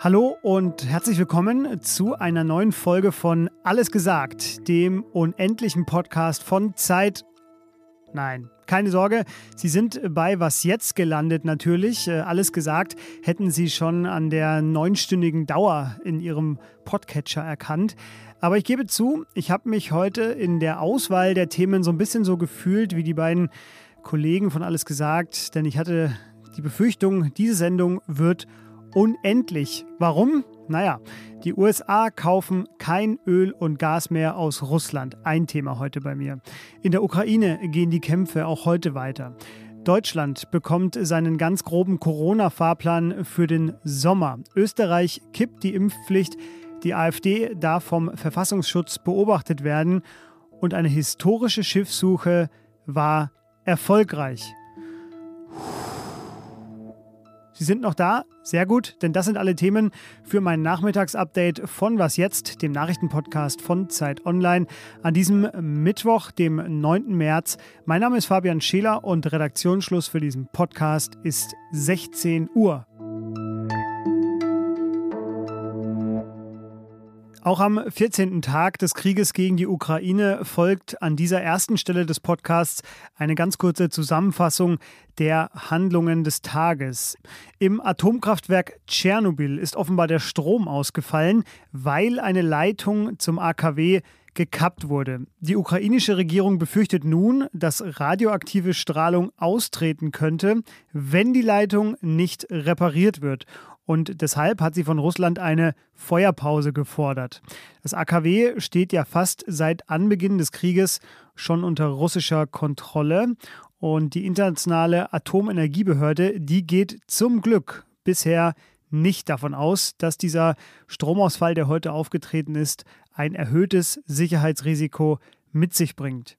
Hallo und herzlich willkommen zu einer neuen Folge von Alles gesagt, dem unendlichen Podcast von Zeit. Nein, keine Sorge, Sie sind bei Was jetzt gelandet natürlich. Äh, alles gesagt hätten Sie schon an der neunstündigen Dauer in Ihrem Podcatcher erkannt. Aber ich gebe zu, ich habe mich heute in der Auswahl der Themen so ein bisschen so gefühlt wie die beiden Kollegen von Alles gesagt, denn ich hatte die Befürchtung, diese Sendung wird unendlich. Warum? Naja, die USA kaufen kein Öl und Gas mehr aus Russland. Ein Thema heute bei mir. In der Ukraine gehen die Kämpfe auch heute weiter. Deutschland bekommt seinen ganz groben Corona-Fahrplan für den Sommer. Österreich kippt die Impfpflicht. Die AfD darf vom Verfassungsschutz beobachtet werden. Und eine historische Schiffssuche war erfolgreich. Sie sind noch da? Sehr gut, denn das sind alle Themen für mein Nachmittagsupdate von Was jetzt, dem Nachrichtenpodcast von Zeit Online, an diesem Mittwoch, dem 9. März. Mein Name ist Fabian Scheler und Redaktionsschluss für diesen Podcast ist 16 Uhr. Auch am 14. Tag des Krieges gegen die Ukraine folgt an dieser ersten Stelle des Podcasts eine ganz kurze Zusammenfassung der Handlungen des Tages. Im Atomkraftwerk Tschernobyl ist offenbar der Strom ausgefallen, weil eine Leitung zum AKW gekappt wurde. Die ukrainische Regierung befürchtet nun, dass radioaktive Strahlung austreten könnte, wenn die Leitung nicht repariert wird. Und deshalb hat sie von Russland eine Feuerpause gefordert. Das AKW steht ja fast seit Anbeginn des Krieges schon unter russischer Kontrolle. Und die internationale Atomenergiebehörde, die geht zum Glück bisher nicht davon aus, dass dieser Stromausfall, der heute aufgetreten ist, ein erhöhtes Sicherheitsrisiko mit sich bringt.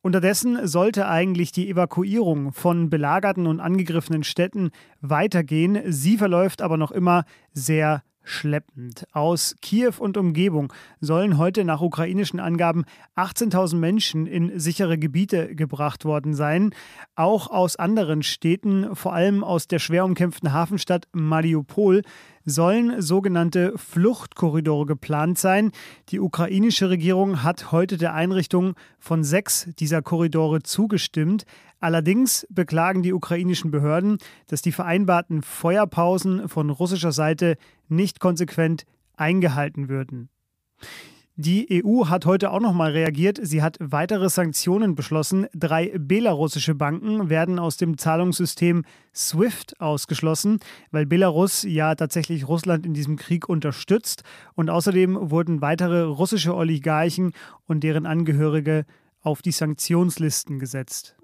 Unterdessen sollte eigentlich die Evakuierung von belagerten und angegriffenen Städten weitergehen. Sie verläuft aber noch immer sehr schleppend. Aus Kiew und Umgebung sollen heute nach ukrainischen Angaben 18.000 Menschen in sichere Gebiete gebracht worden sein. Auch aus anderen Städten, vor allem aus der schwer umkämpften Hafenstadt Mariupol, sollen sogenannte Fluchtkorridore geplant sein. Die ukrainische Regierung hat heute der Einrichtung von sechs dieser Korridore zugestimmt. Allerdings beklagen die ukrainischen Behörden, dass die vereinbarten Feuerpausen von russischer Seite nicht konsequent eingehalten würden. Die EU hat heute auch noch mal reagiert. Sie hat weitere Sanktionen beschlossen. Drei belarussische Banken werden aus dem Zahlungssystem SWIFT ausgeschlossen, weil Belarus ja tatsächlich Russland in diesem Krieg unterstützt. Und außerdem wurden weitere russische Oligarchen und deren Angehörige auf die Sanktionslisten gesetzt.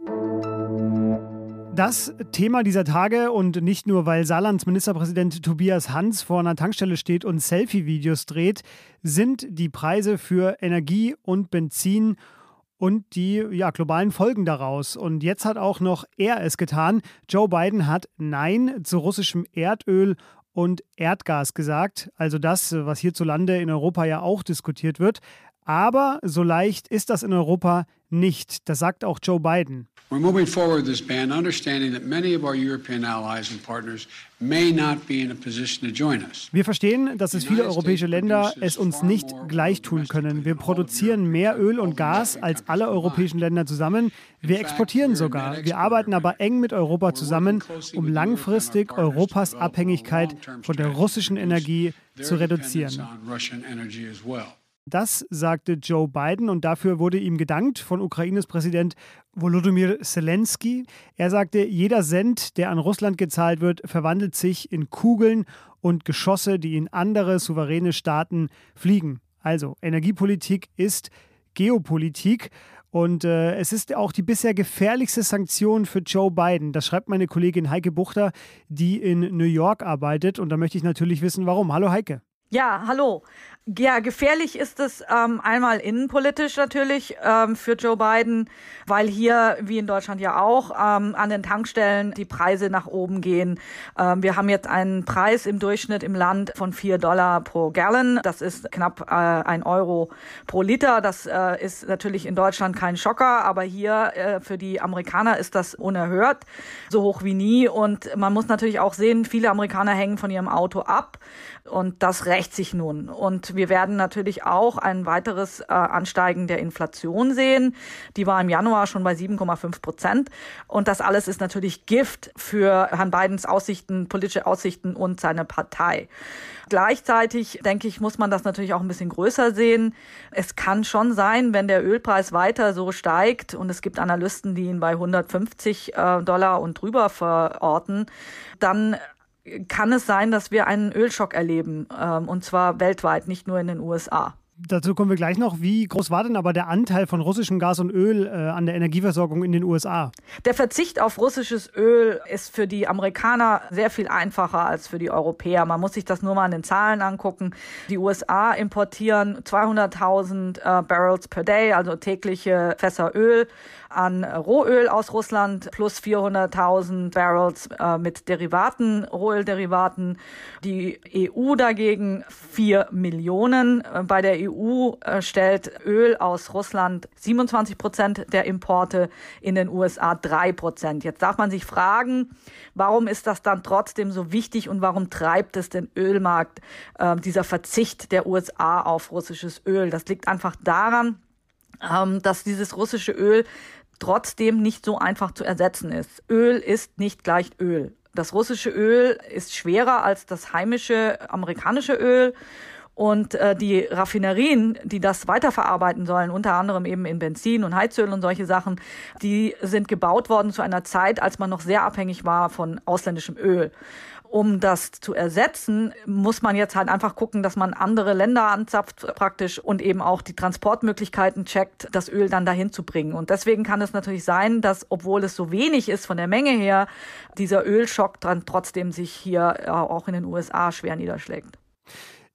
Das Thema dieser Tage und nicht nur, weil Saarlands Ministerpräsident Tobias Hans vor einer Tankstelle steht und Selfie-Videos dreht, sind die Preise für Energie und Benzin und die ja, globalen Folgen daraus. Und jetzt hat auch noch er es getan. Joe Biden hat Nein zu russischem Erdöl und Erdgas gesagt. Also das, was hierzulande in Europa ja auch diskutiert wird. Aber so leicht ist das in Europa nicht. Das sagt auch Joe Biden. We're moving forward this ban, understanding that many of our European allies and partners may not be in a position to join us. Wir verstehen, dass es viele europäische Länder es uns nicht gleich tun können. Wir produzieren mehr Öl und Gas als alle europäischen Länder zusammen. Wir exportieren sogar. Wir arbeiten aber eng mit Europa zusammen, um langfristig Europas Abhängigkeit von der russischen Energie zu reduzieren. Das sagte Joe Biden und dafür wurde ihm gedankt von Ukraines Präsident Volodymyr Zelensky. Er sagte, jeder Cent, der an Russland gezahlt wird, verwandelt sich in Kugeln und Geschosse, die in andere souveräne Staaten fliegen. Also Energiepolitik ist Geopolitik. Und äh, es ist auch die bisher gefährlichste Sanktion für Joe Biden. Das schreibt meine Kollegin Heike Buchter, die in New York arbeitet. Und da möchte ich natürlich wissen, warum. Hallo Heike. Ja, hallo. Ja, gefährlich ist es ähm, einmal innenpolitisch natürlich ähm, für Joe Biden, weil hier, wie in Deutschland ja auch, ähm, an den Tankstellen die Preise nach oben gehen. Ähm, wir haben jetzt einen Preis im Durchschnitt im Land von vier Dollar pro Gallon. Das ist knapp äh, ein Euro pro Liter. Das äh, ist natürlich in Deutschland kein Schocker, aber hier äh, für die Amerikaner ist das unerhört, so hoch wie nie. Und man muss natürlich auch sehen, viele Amerikaner hängen von ihrem Auto ab. Und das rächt sich nun. Und wir werden natürlich auch ein weiteres äh, Ansteigen der Inflation sehen. Die war im Januar schon bei 7,5 Prozent. Und das alles ist natürlich Gift für Herrn Bidens Aussichten, politische Aussichten und seine Partei. Gleichzeitig, denke ich, muss man das natürlich auch ein bisschen größer sehen. Es kann schon sein, wenn der Ölpreis weiter so steigt und es gibt Analysten, die ihn bei 150 äh, Dollar und drüber verorten, dann kann es sein, dass wir einen Ölschock erleben, ähm, und zwar weltweit, nicht nur in den USA. Dazu kommen wir gleich noch. Wie groß war denn aber der Anteil von russischem Gas und Öl äh, an der Energieversorgung in den USA? Der Verzicht auf russisches Öl ist für die Amerikaner sehr viel einfacher als für die Europäer. Man muss sich das nur mal an den Zahlen angucken. Die USA importieren 200.000 äh, Barrels per Day, also tägliche Fässer Öl an Rohöl aus Russland plus 400.000 Barrels äh, mit Derivaten, Rohölderivaten. Die EU dagegen 4 Millionen. Äh, bei der EU äh, stellt Öl aus Russland 27 Prozent der Importe, in den USA 3 Prozent. Jetzt darf man sich fragen, warum ist das dann trotzdem so wichtig und warum treibt es den Ölmarkt, äh, dieser Verzicht der USA auf russisches Öl? Das liegt einfach daran, ähm, dass dieses russische Öl trotzdem nicht so einfach zu ersetzen ist. Öl ist nicht gleich Öl. Das russische Öl ist schwerer als das heimische amerikanische Öl. Und äh, die Raffinerien, die das weiterverarbeiten sollen, unter anderem eben in Benzin und Heizöl und solche Sachen, die sind gebaut worden zu einer Zeit, als man noch sehr abhängig war von ausländischem Öl um das zu ersetzen, muss man jetzt halt einfach gucken, dass man andere Länder anzapft praktisch und eben auch die Transportmöglichkeiten checkt, das Öl dann dahin zu bringen. Und deswegen kann es natürlich sein, dass, obwohl es so wenig ist von der Menge her, dieser Ölschock dann trotzdem sich hier äh, auch in den USA schwer niederschlägt.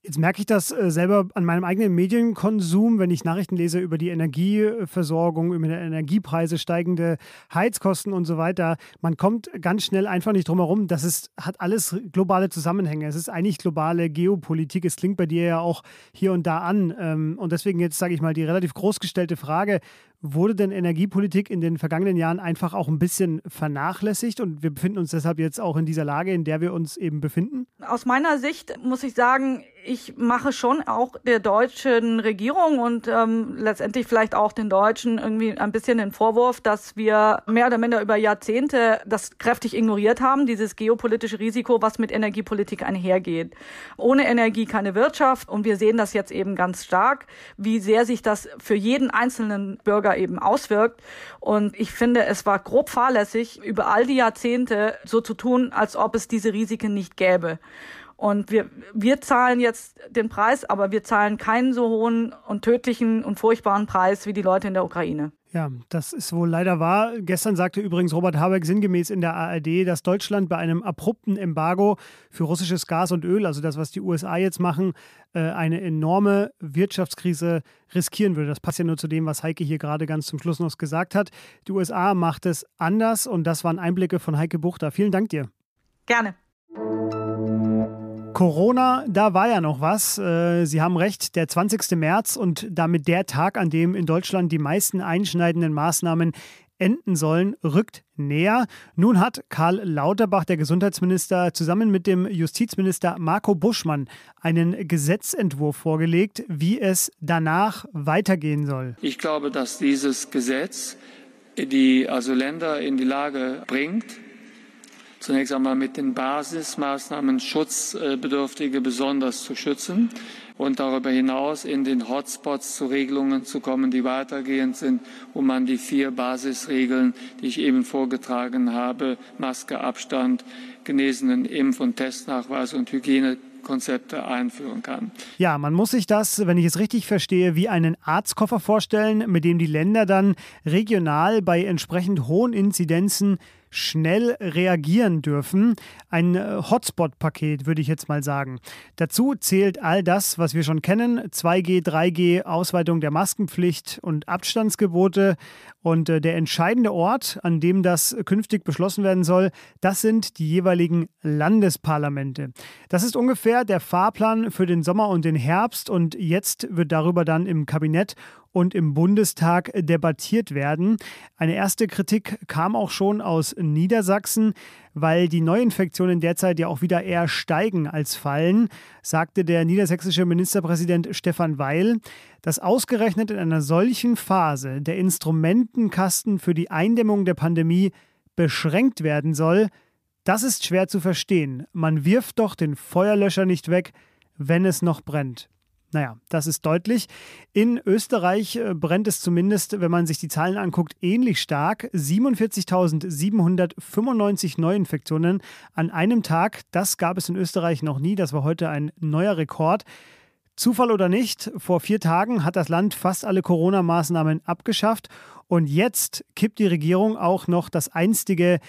Jetzt merke ich das äh, selber an meinem eigenen Medienkonsum, wenn ich Nachrichten lese über die Energieversorgung, über die Energiepreise, steigende Heizkosten und so weiter. Man kommt ganz schnell einfach nicht drum herum. Das ist, hat alles globale Zusammenhänge. Es ist eigentlich globale Geopolitik. Es klingt bei dir ja auch hier und da an. Ähm, und deswegen jetzt sage ich mal die relativ großgestellte Frage, Wurde denn Energiepolitik in den vergangenen Jahren einfach auch ein bisschen vernachlässigt und wir befinden uns deshalb jetzt auch in dieser Lage, in der wir uns eben befinden? Aus meiner Sicht muss ich sagen, ich mache schon auch der deutschen Regierung und ähm, letztendlich vielleicht auch den Deutschen irgendwie ein bisschen den Vorwurf, dass wir mehr oder minder über Jahrzehnte das kräftig ignoriert haben, dieses geopolitische Risiko, was mit Energiepolitik einhergeht. Ohne Energie keine Wirtschaft und wir sehen das jetzt eben ganz stark, wie sehr sich das für jeden einzelnen Bürger eben auswirkt. Und ich finde, es war grob fahrlässig, über all die Jahrzehnte so zu tun, als ob es diese Risiken nicht gäbe. Und wir, wir zahlen jetzt den Preis, aber wir zahlen keinen so hohen und tödlichen und furchtbaren Preis wie die Leute in der Ukraine. Ja, das ist wohl leider wahr. Gestern sagte übrigens Robert Habeck sinngemäß in der ARD, dass Deutschland bei einem abrupten Embargo für russisches Gas und Öl, also das, was die USA jetzt machen, äh, eine enorme Wirtschaftskrise riskieren würde. Das passt ja nur zu dem, was Heike hier gerade ganz zum Schluss noch gesagt hat. Die USA macht es anders und das waren Einblicke von Heike Buchter. Vielen Dank dir. Gerne. Corona, da war ja noch was. Äh, Sie haben recht, der 20. März und damit der Tag, an dem in Deutschland die meisten einschneidenden Maßnahmen enden sollen, rückt näher. Nun hat Karl Lauterbach, der Gesundheitsminister, zusammen mit dem Justizminister Marco Buschmann einen Gesetzentwurf vorgelegt, wie es danach weitergehen soll. Ich glaube, dass dieses Gesetz die also Länder in die Lage bringt, zunächst einmal mit den Basismaßnahmen Schutzbedürftige besonders zu schützen und darüber hinaus in den Hotspots zu Regelungen zu kommen, die weitergehend sind, wo man die vier Basisregeln, die ich eben vorgetragen habe, Maske, Abstand, genesenen Impf- und Testnachweis und Hygiene Konzepte einführen kann. Ja, man muss sich das, wenn ich es richtig verstehe, wie einen Arztkoffer vorstellen, mit dem die Länder dann regional bei entsprechend hohen Inzidenzen schnell reagieren dürfen. Ein äh, Hotspot-Paket, würde ich jetzt mal sagen. Dazu zählt all das, was wir schon kennen: 2G, 3G, Ausweitung der Maskenpflicht und Abstandsgebote. Und äh, der entscheidende Ort, an dem das künftig beschlossen werden soll, das sind die jeweiligen Landesparlamente. Das ist ungefähr der Fahrplan für den Sommer und den Herbst. Und jetzt wird darüber dann im Kabinett und im Bundestag debattiert werden. Eine erste Kritik kam auch schon aus Niedersachsen, weil die Neuinfektionen derzeit ja auch wieder eher steigen als fallen, sagte der niedersächsische Ministerpräsident Stefan Weil, dass ausgerechnet in einer solchen Phase der Instrumentenkasten für die Eindämmung der Pandemie beschränkt werden soll. Das ist schwer zu verstehen. Man wirft doch den Feuerlöscher nicht weg, wenn es noch brennt. Naja, das ist deutlich. In Österreich äh, brennt es zumindest, wenn man sich die Zahlen anguckt, ähnlich stark. 47.795 Neuinfektionen an einem Tag. Das gab es in Österreich noch nie. Das war heute ein neuer Rekord. Zufall oder nicht, vor vier Tagen hat das Land fast alle Corona-Maßnahmen abgeschafft und jetzt kippt die Regierung auch noch das einstige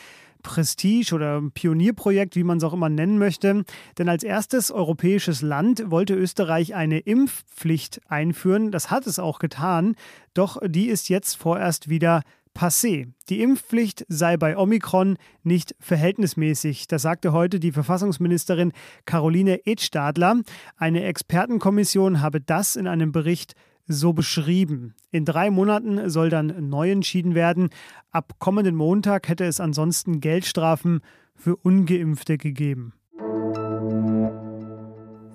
Prestige oder Pionierprojekt, wie man es auch immer nennen möchte. Denn als erstes europäisches Land wollte Österreich eine Impfpflicht einführen. Das hat es auch getan, doch die ist jetzt vorerst wieder passé. Die Impfpflicht sei bei Omikron nicht verhältnismäßig. Das sagte heute die Verfassungsministerin Caroline Edstadler. Eine Expertenkommission habe das in einem Bericht so beschrieben. In drei Monaten soll dann neu entschieden werden. Ab kommenden Montag hätte es ansonsten Geldstrafen für ungeimpfte gegeben.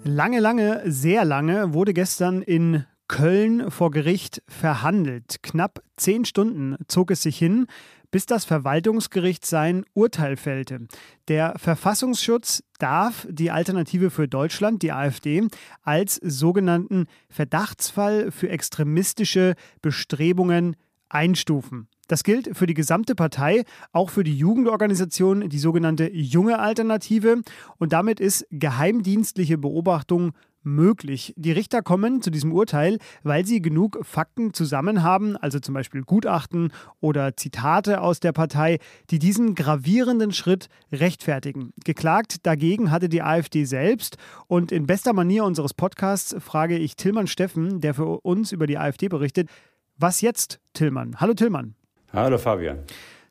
Lange, lange, sehr lange wurde gestern in Köln vor Gericht verhandelt. Knapp zehn Stunden zog es sich hin, bis das Verwaltungsgericht sein Urteil fällte. Der Verfassungsschutz darf die Alternative für Deutschland, die AfD, als sogenannten Verdachtsfall für extremistische Bestrebungen einstufen. Das gilt für die gesamte Partei, auch für die Jugendorganisation, die sogenannte Junge Alternative. Und damit ist geheimdienstliche Beobachtung möglich. Die Richter kommen zu diesem Urteil, weil sie genug Fakten zusammen haben, also zum Beispiel Gutachten oder Zitate aus der Partei, die diesen gravierenden Schritt rechtfertigen. Geklagt dagegen hatte die AfD selbst und in bester Manier unseres Podcasts frage ich Tillmann Steffen, der für uns über die AfD berichtet, was jetzt, Tillmann? Hallo Tillmann. Hallo Fabian.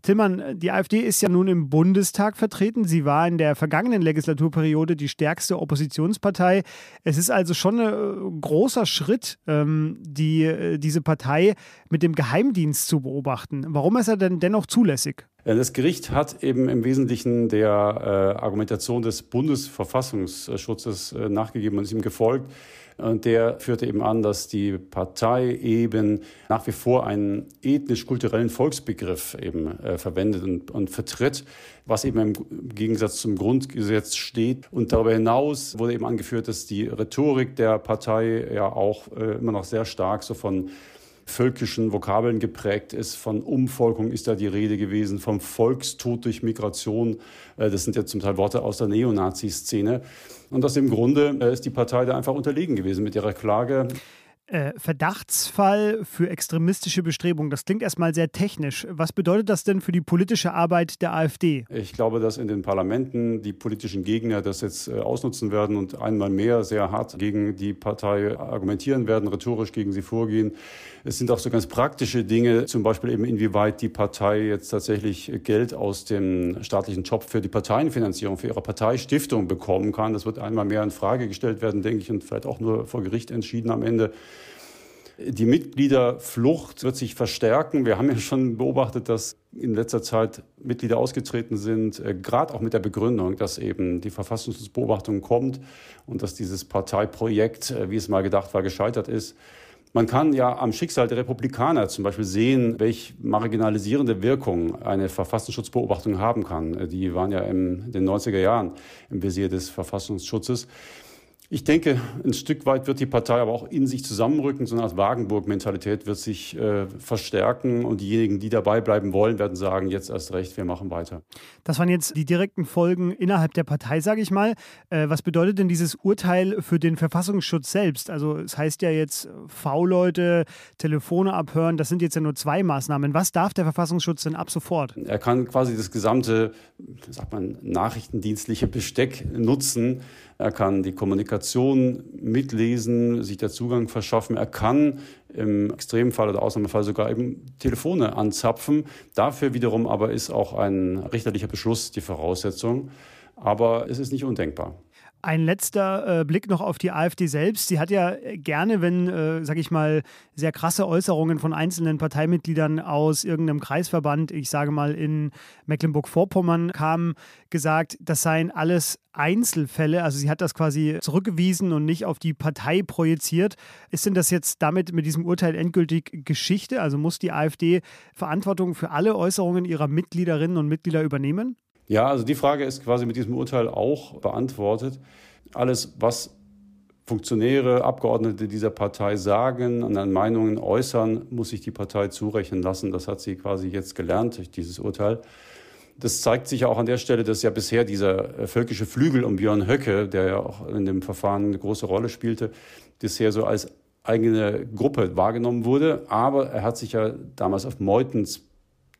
Tillmann, die AfD ist ja nun im Bundestag vertreten. Sie war in der vergangenen Legislaturperiode die stärkste Oppositionspartei. Es ist also schon ein äh, großer Schritt, ähm, die, äh, diese Partei mit dem Geheimdienst zu beobachten. Warum ist er denn dennoch zulässig? Das Gericht hat eben im Wesentlichen der äh, Argumentation des Bundesverfassungsschutzes äh, nachgegeben und ist ihm gefolgt. Und der führte eben an, dass die Partei eben nach wie vor einen ethnisch-kulturellen Volksbegriff eben äh, verwendet und, und vertritt, was eben im Gegensatz zum Grundgesetz steht. Und darüber hinaus wurde eben angeführt, dass die Rhetorik der Partei ja auch äh, immer noch sehr stark so von völkischen Vokabeln geprägt ist. Von Umvolkung ist da die Rede gewesen, vom Volkstod durch Migration. Äh, das sind ja zum Teil Worte aus der Neonazi-Szene. Und das im Grunde äh, ist die Partei da einfach unterlegen gewesen mit ihrer Klage. Äh, Verdachtsfall für extremistische Bestrebungen. Das klingt erstmal sehr technisch. Was bedeutet das denn für die politische Arbeit der AfD? Ich glaube, dass in den Parlamenten die politischen Gegner das jetzt äh, ausnutzen werden und einmal mehr sehr hart gegen die Partei argumentieren werden, rhetorisch gegen sie vorgehen. Es sind auch so ganz praktische Dinge, zum Beispiel eben inwieweit die Partei jetzt tatsächlich Geld aus dem staatlichen Job für die Parteienfinanzierung, für ihre Parteistiftung bekommen kann. Das wird einmal mehr in Frage gestellt werden, denke ich, und vielleicht auch nur vor Gericht entschieden am Ende. Die Mitgliederflucht wird sich verstärken. Wir haben ja schon beobachtet, dass in letzter Zeit Mitglieder ausgetreten sind, äh, gerade auch mit der Begründung, dass eben die Verfassungsbeobachtung kommt und dass dieses Parteiprojekt, äh, wie es mal gedacht war, gescheitert ist. Man kann ja am Schicksal der Republikaner zum Beispiel sehen, welche marginalisierende Wirkung eine Verfassungsschutzbeobachtung haben kann. Äh, die waren ja in den 90er Jahren im Visier des Verfassungsschutzes. Ich denke, ein Stück weit wird die Partei aber auch in sich zusammenrücken. So eine Art Wagenburg-Mentalität wird sich äh, verstärken und diejenigen, die dabei bleiben wollen, werden sagen, jetzt erst recht, wir machen weiter. Das waren jetzt die direkten Folgen innerhalb der Partei, sage ich mal. Äh, was bedeutet denn dieses Urteil für den Verfassungsschutz selbst? Also es heißt ja jetzt V-Leute, Telefone abhören, das sind jetzt ja nur zwei Maßnahmen. Was darf der Verfassungsschutz denn ab sofort? Er kann quasi das gesamte, sagt man, nachrichtendienstliche Besteck nutzen. Er kann die Kommunikation mitlesen, sich der Zugang verschaffen. Er kann im Extremfall oder Ausnahmefall sogar eben Telefone anzapfen. Dafür wiederum aber ist auch ein richterlicher Beschluss die Voraussetzung. Aber es ist nicht undenkbar. Ein letzter äh, Blick noch auf die AfD selbst. Sie hat ja gerne, wenn, äh, sag ich mal, sehr krasse Äußerungen von einzelnen Parteimitgliedern aus irgendeinem Kreisverband, ich sage mal in Mecklenburg-Vorpommern, kamen, gesagt, das seien alles Einzelfälle. Also sie hat das quasi zurückgewiesen und nicht auf die Partei projiziert. Ist denn das jetzt damit mit diesem Urteil endgültig Geschichte? Also muss die AfD Verantwortung für alle Äußerungen ihrer Mitgliederinnen und Mitglieder übernehmen? Ja, also die Frage ist quasi mit diesem Urteil auch beantwortet. Alles, was Funktionäre, Abgeordnete dieser Partei sagen, und an Meinungen äußern, muss sich die Partei zurechnen lassen. Das hat sie quasi jetzt gelernt durch dieses Urteil. Das zeigt sich ja auch an der Stelle, dass ja bisher dieser äh, völkische Flügel um Björn Höcke, der ja auch in dem Verfahren eine große Rolle spielte, bisher so als eigene Gruppe wahrgenommen wurde. Aber er hat sich ja damals auf Meutens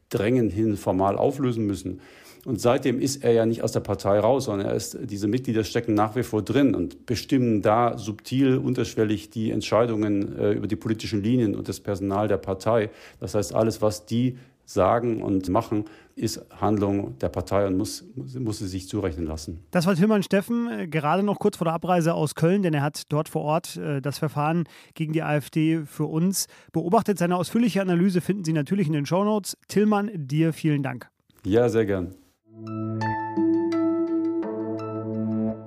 Drängen hin formal auflösen müssen. Und seitdem ist er ja nicht aus der Partei raus, sondern er ist, diese Mitglieder stecken nach wie vor drin und bestimmen da subtil, unterschwellig die Entscheidungen äh, über die politischen Linien und das Personal der Partei. Das heißt, alles, was die sagen und machen, ist Handlung der Partei und muss, muss sie sich zurechnen lassen. Das war Tilman Steffen, äh, gerade noch kurz vor der Abreise aus Köln, denn er hat dort vor Ort äh, das Verfahren gegen die AfD für uns beobachtet. Seine ausführliche Analyse finden Sie natürlich in den Shownotes. Tillmann, dir vielen Dank. Ja, sehr gern.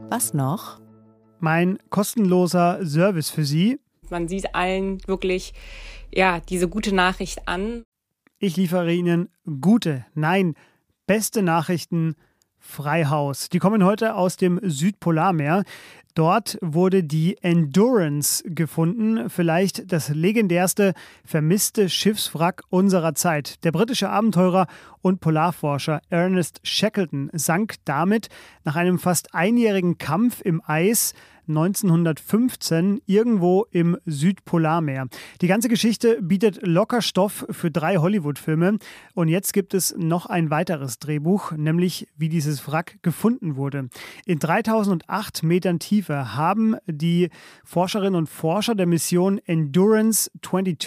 Was noch? Mein kostenloser Service für Sie. Man sieht allen wirklich ja, diese gute Nachricht an. Ich liefere Ihnen gute, nein, beste Nachrichten Freihaus. Die kommen heute aus dem Südpolarmeer. Dort wurde die Endurance gefunden, vielleicht das legendärste vermisste Schiffswrack unserer Zeit. Der britische Abenteurer und Polarforscher Ernest Shackleton sank damit nach einem fast einjährigen Kampf im Eis 1915 irgendwo im Südpolarmeer. Die ganze Geschichte bietet locker Stoff für drei Hollywood-Filme. Und jetzt gibt es noch ein weiteres Drehbuch, nämlich wie dieses Wrack gefunden wurde. In 3008 Metern Tiefe haben die Forscherinnen und Forscher der Mission Endurance 22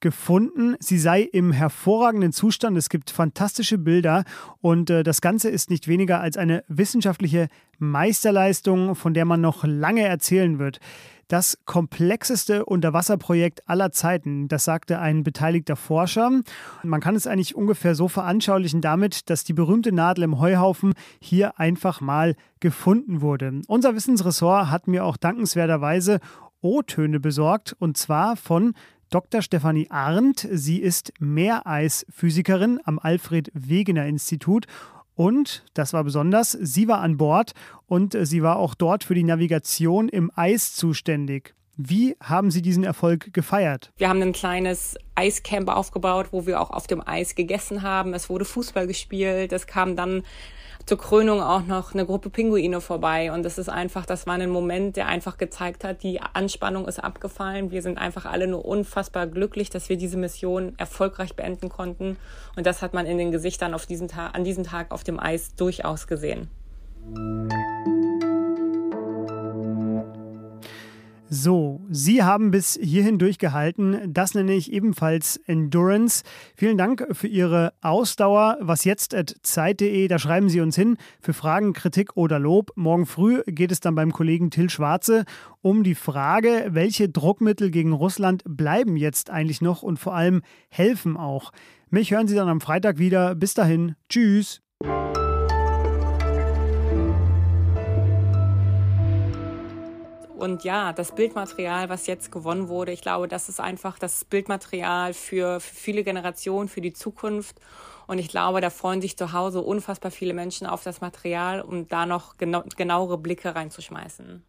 gefunden. Sie sei im hervorragenden Zustand. Es gibt fantastische Bilder und äh, das Ganze ist nicht weniger als eine wissenschaftliche Meisterleistung, von der man noch lange erzählen wird. Das komplexeste Unterwasserprojekt aller Zeiten, das sagte ein beteiligter Forscher. Man kann es eigentlich ungefähr so veranschaulichen damit, dass die berühmte Nadel im Heuhaufen hier einfach mal gefunden wurde. Unser Wissensressort hat mir auch dankenswerterweise O-Töne besorgt und zwar von Dr. Stefanie Arndt. Sie ist Meereisphysikerin am Alfred Wegener Institut und, das war besonders, sie war an Bord und sie war auch dort für die Navigation im Eis zuständig. Wie haben Sie diesen Erfolg gefeiert? Wir haben ein kleines Eiscamp aufgebaut, wo wir auch auf dem Eis gegessen haben. Es wurde Fußball gespielt. Es kam dann zur Krönung auch noch eine Gruppe Pinguine vorbei. Und das ist einfach, das war ein Moment, der einfach gezeigt hat, die Anspannung ist abgefallen. Wir sind einfach alle nur unfassbar glücklich, dass wir diese Mission erfolgreich beenden konnten. Und das hat man in den Gesichtern auf diesen Tag, an diesem Tag auf dem Eis durchaus gesehen. So, Sie haben bis hierhin durchgehalten. Das nenne ich ebenfalls Endurance. Vielen Dank für Ihre Ausdauer. Was jetzt at Zeit.de, da schreiben Sie uns hin für Fragen, Kritik oder Lob. Morgen früh geht es dann beim Kollegen Till Schwarze um die Frage, welche Druckmittel gegen Russland bleiben jetzt eigentlich noch und vor allem helfen auch. Mich hören Sie dann am Freitag wieder. Bis dahin. Tschüss. Und ja, das Bildmaterial, was jetzt gewonnen wurde, ich glaube, das ist einfach das Bildmaterial für, für viele Generationen, für die Zukunft. Und ich glaube, da freuen sich zu Hause unfassbar viele Menschen auf das Material, um da noch genau, genauere Blicke reinzuschmeißen.